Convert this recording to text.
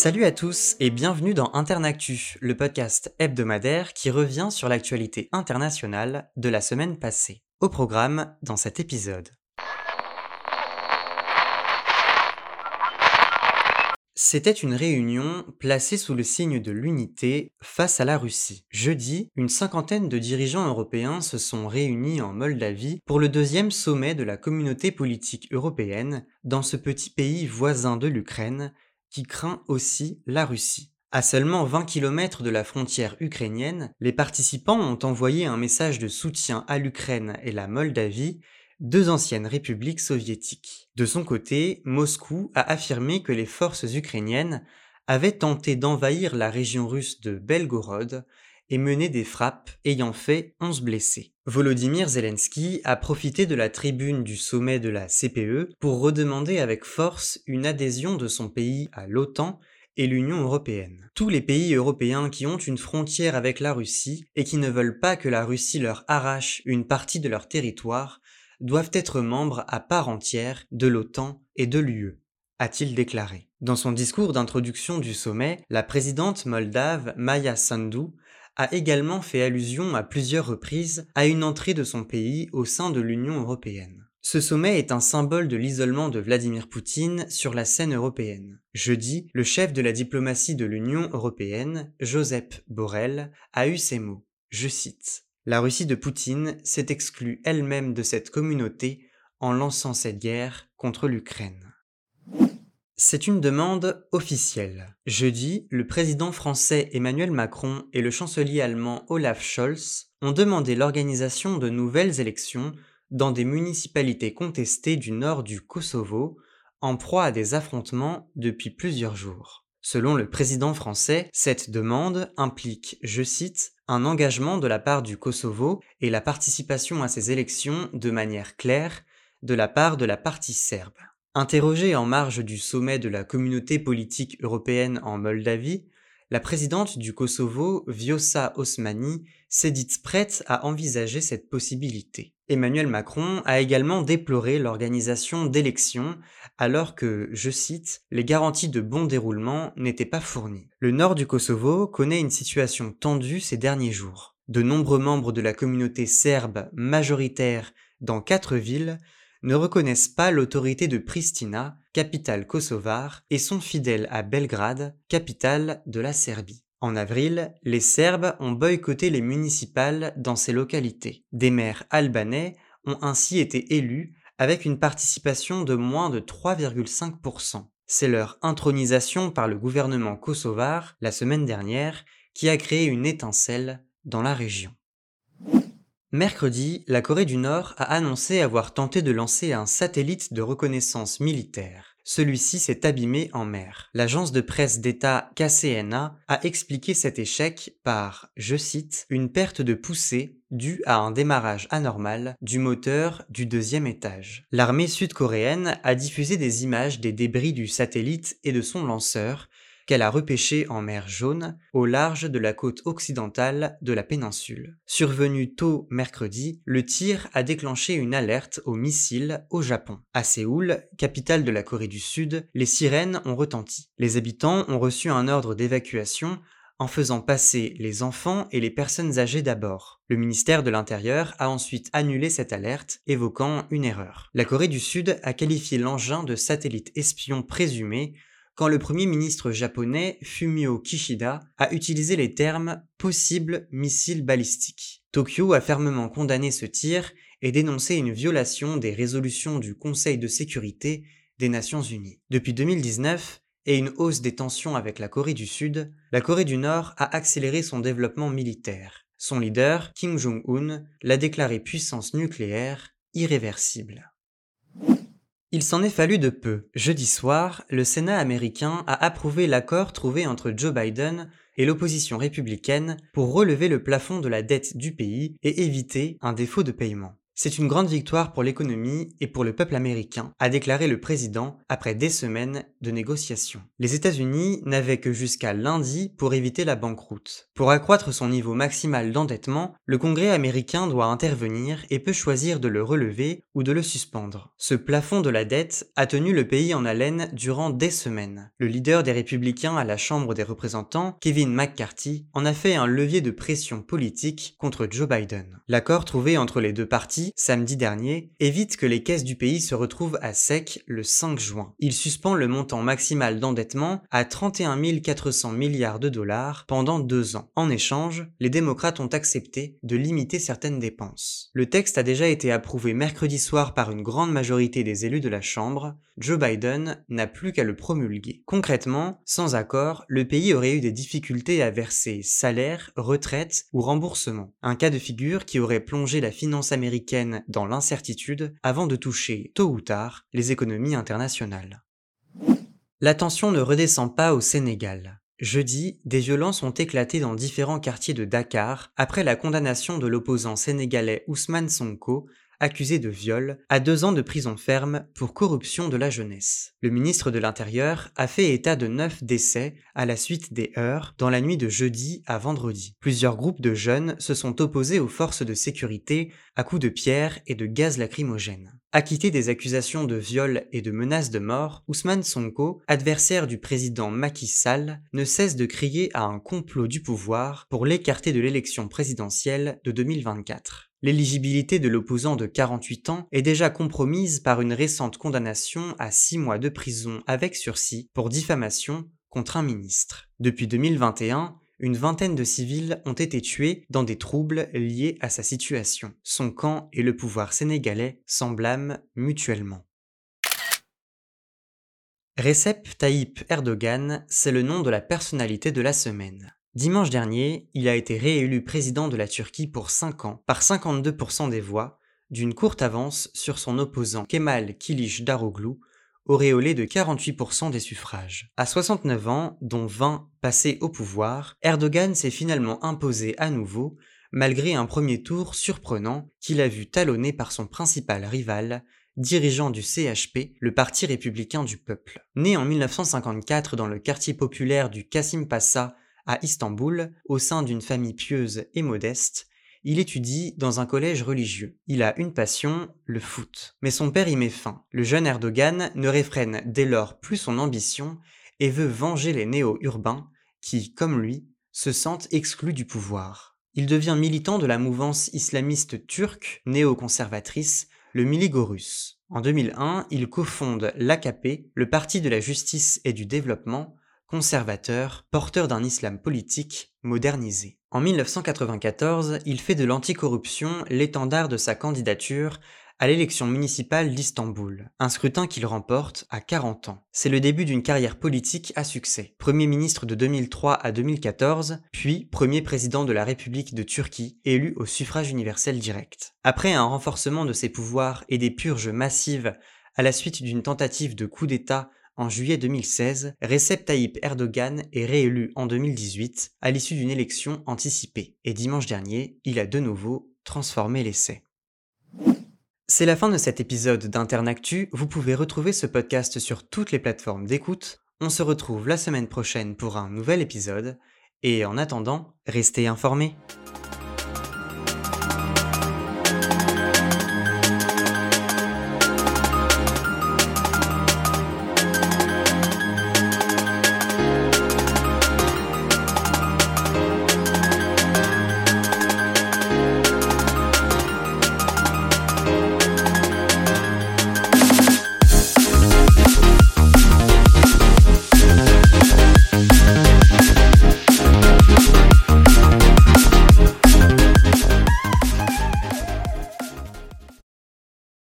Salut à tous et bienvenue dans Internactu, le podcast hebdomadaire qui revient sur l'actualité internationale de la semaine passée. Au programme dans cet épisode. C'était une réunion placée sous le signe de l'unité face à la Russie. Jeudi, une cinquantaine de dirigeants européens se sont réunis en Moldavie pour le deuxième sommet de la communauté politique européenne dans ce petit pays voisin de l'Ukraine qui craint aussi la Russie. À seulement 20 km de la frontière ukrainienne, les participants ont envoyé un message de soutien à l'Ukraine et la Moldavie, deux anciennes républiques soviétiques. De son côté, Moscou a affirmé que les forces ukrainiennes avaient tenté d'envahir la région russe de Belgorod et mené des frappes ayant fait 11 blessés. Volodymyr Zelensky a profité de la tribune du sommet de la CPE pour redemander avec force une adhésion de son pays à l'OTAN et l'Union européenne. Tous les pays européens qui ont une frontière avec la Russie et qui ne veulent pas que la Russie leur arrache une partie de leur territoire doivent être membres à part entière de l'OTAN et de l'UE a-t-il déclaré. Dans son discours d'introduction du sommet, la présidente moldave Maya Sandu a également fait allusion à plusieurs reprises à une entrée de son pays au sein de l'Union européenne. Ce sommet est un symbole de l'isolement de Vladimir Poutine sur la scène européenne. Jeudi, le chef de la diplomatie de l'Union européenne, Joseph Borrell, a eu ces mots. Je cite. La Russie de Poutine s'est exclue elle-même de cette communauté en lançant cette guerre contre l'Ukraine. C'est une demande officielle. Jeudi, le président français Emmanuel Macron et le chancelier allemand Olaf Scholz ont demandé l'organisation de nouvelles élections dans des municipalités contestées du nord du Kosovo, en proie à des affrontements depuis plusieurs jours. Selon le président français, cette demande implique, je cite, un engagement de la part du Kosovo et la participation à ces élections de manière claire de la part de la partie serbe. Interrogée en marge du sommet de la communauté politique européenne en Moldavie, la présidente du Kosovo, Vjosa Osmani, s'est dite prête à envisager cette possibilité. Emmanuel Macron a également déploré l'organisation d'élections alors que, je cite, les garanties de bon déroulement n'étaient pas fournies. Le nord du Kosovo connaît une situation tendue ces derniers jours. De nombreux membres de la communauté serbe majoritaire dans quatre villes ne reconnaissent pas l'autorité de Pristina, capitale kosovare, et sont fidèles à Belgrade, capitale de la Serbie. En avril, les Serbes ont boycotté les municipales dans ces localités. Des maires albanais ont ainsi été élus avec une participation de moins de 3,5%. C'est leur intronisation par le gouvernement kosovar la semaine dernière qui a créé une étincelle dans la région. Mercredi, la Corée du Nord a annoncé avoir tenté de lancer un satellite de reconnaissance militaire. Celui-ci s'est abîmé en mer. L'agence de presse d'État KCNA a expliqué cet échec par, je cite, une perte de poussée due à un démarrage anormal du moteur du deuxième étage. L'armée sud-coréenne a diffusé des images des débris du satellite et de son lanceur qu'elle a repêché en mer Jaune, au large de la côte occidentale de la péninsule. Survenu tôt mercredi, le tir a déclenché une alerte aux missiles au Japon. À Séoul, capitale de la Corée du Sud, les sirènes ont retenti. Les habitants ont reçu un ordre d'évacuation en faisant passer les enfants et les personnes âgées d'abord. Le ministère de l'Intérieur a ensuite annulé cette alerte, évoquant une erreur. La Corée du Sud a qualifié l'engin de satellite espion présumé quand le Premier ministre japonais Fumio Kishida a utilisé les termes possible missile balistique. Tokyo a fermement condamné ce tir et dénoncé une violation des résolutions du Conseil de sécurité des Nations Unies. Depuis 2019 et une hausse des tensions avec la Corée du Sud, la Corée du Nord a accéléré son développement militaire. Son leader, Kim Jong-un, l'a déclaré puissance nucléaire irréversible. Il s'en est fallu de peu. Jeudi soir, le Sénat américain a approuvé l'accord trouvé entre Joe Biden et l'opposition républicaine pour relever le plafond de la dette du pays et éviter un défaut de paiement. C'est une grande victoire pour l'économie et pour le peuple américain, a déclaré le président après des semaines de négociations. Les États-Unis n'avaient que jusqu'à lundi pour éviter la banqueroute. Pour accroître son niveau maximal d'endettement, le Congrès américain doit intervenir et peut choisir de le relever ou de le suspendre. Ce plafond de la dette a tenu le pays en haleine durant des semaines. Le leader des républicains à la Chambre des représentants, Kevin McCarthy, en a fait un levier de pression politique contre Joe Biden. L'accord trouvé entre les deux parties samedi dernier, évite que les caisses du pays se retrouvent à sec le 5 juin. Il suspend le montant maximal d'endettement à 31 400 milliards de dollars pendant deux ans. En échange, les démocrates ont accepté de limiter certaines dépenses. Le texte a déjà été approuvé mercredi soir par une grande majorité des élus de la Chambre. Joe Biden n'a plus qu'à le promulguer. Concrètement, sans accord, le pays aurait eu des difficultés à verser salaire, retraite ou remboursement. Un cas de figure qui aurait plongé la finance américaine dans l'incertitude avant de toucher, tôt ou tard, les économies internationales. La tension ne redescend pas au Sénégal. Jeudi, des violences ont éclaté dans différents quartiers de Dakar après la condamnation de l'opposant sénégalais Ousmane Sonko accusé de viol, à deux ans de prison ferme pour corruption de la jeunesse. Le ministre de l'Intérieur a fait état de neuf décès à la suite des heurts dans la nuit de jeudi à vendredi. Plusieurs groupes de jeunes se sont opposés aux forces de sécurité à coups de pierre et de gaz lacrymogène. Acquitté des accusations de viol et de menaces de mort, Ousmane Sonko, adversaire du président Macky Sall, ne cesse de crier à un complot du pouvoir pour l'écarter de l'élection présidentielle de 2024. L'éligibilité de l'opposant de 48 ans est déjà compromise par une récente condamnation à 6 mois de prison avec sursis pour diffamation contre un ministre. Depuis 2021, une vingtaine de civils ont été tués dans des troubles liés à sa situation. Son camp et le pouvoir sénégalais s'en blâment mutuellement. Recep Tayyip Erdogan, c'est le nom de la personnalité de la semaine. Dimanche dernier, il a été réélu président de la Turquie pour 5 ans par 52% des voix, d'une courte avance sur son opposant Kemal Kilic Daroglu, auréolé de 48% des suffrages. À 69 ans, dont 20 passés au pouvoir, Erdogan s'est finalement imposé à nouveau, malgré un premier tour surprenant qu'il a vu talonné par son principal rival, dirigeant du CHP, le Parti républicain du peuple. Né en 1954 dans le quartier populaire du Kasim Passa à Istanbul, au sein d'une famille pieuse et modeste, il étudie dans un collège religieux. Il a une passion, le foot. Mais son père y met fin. Le jeune Erdogan ne réfrène dès lors plus son ambition et veut venger les néo-urbains qui, comme lui, se sentent exclus du pouvoir. Il devient militant de la mouvance islamiste turque néo-conservatrice, le Miligorus. En 2001, il cofonde l'AKP, le Parti de la justice et du développement, conservateur, porteur d'un islam politique modernisé. En 1994, il fait de l'anticorruption l'étendard de sa candidature à l'élection municipale d'Istanbul, un scrutin qu'il remporte à 40 ans. C'est le début d'une carrière politique à succès. Premier ministre de 2003 à 2014, puis premier président de la République de Turquie, élu au suffrage universel direct. Après un renforcement de ses pouvoirs et des purges massives à la suite d'une tentative de coup d'État en juillet 2016, Recep Tayyip Erdogan est réélu en 2018 à l'issue d'une élection anticipée. Et dimanche dernier, il a de nouveau transformé l'essai. C'est la fin de cet épisode d'Internactu. Vous pouvez retrouver ce podcast sur toutes les plateformes d'écoute. On se retrouve la semaine prochaine pour un nouvel épisode. Et en attendant, restez informés.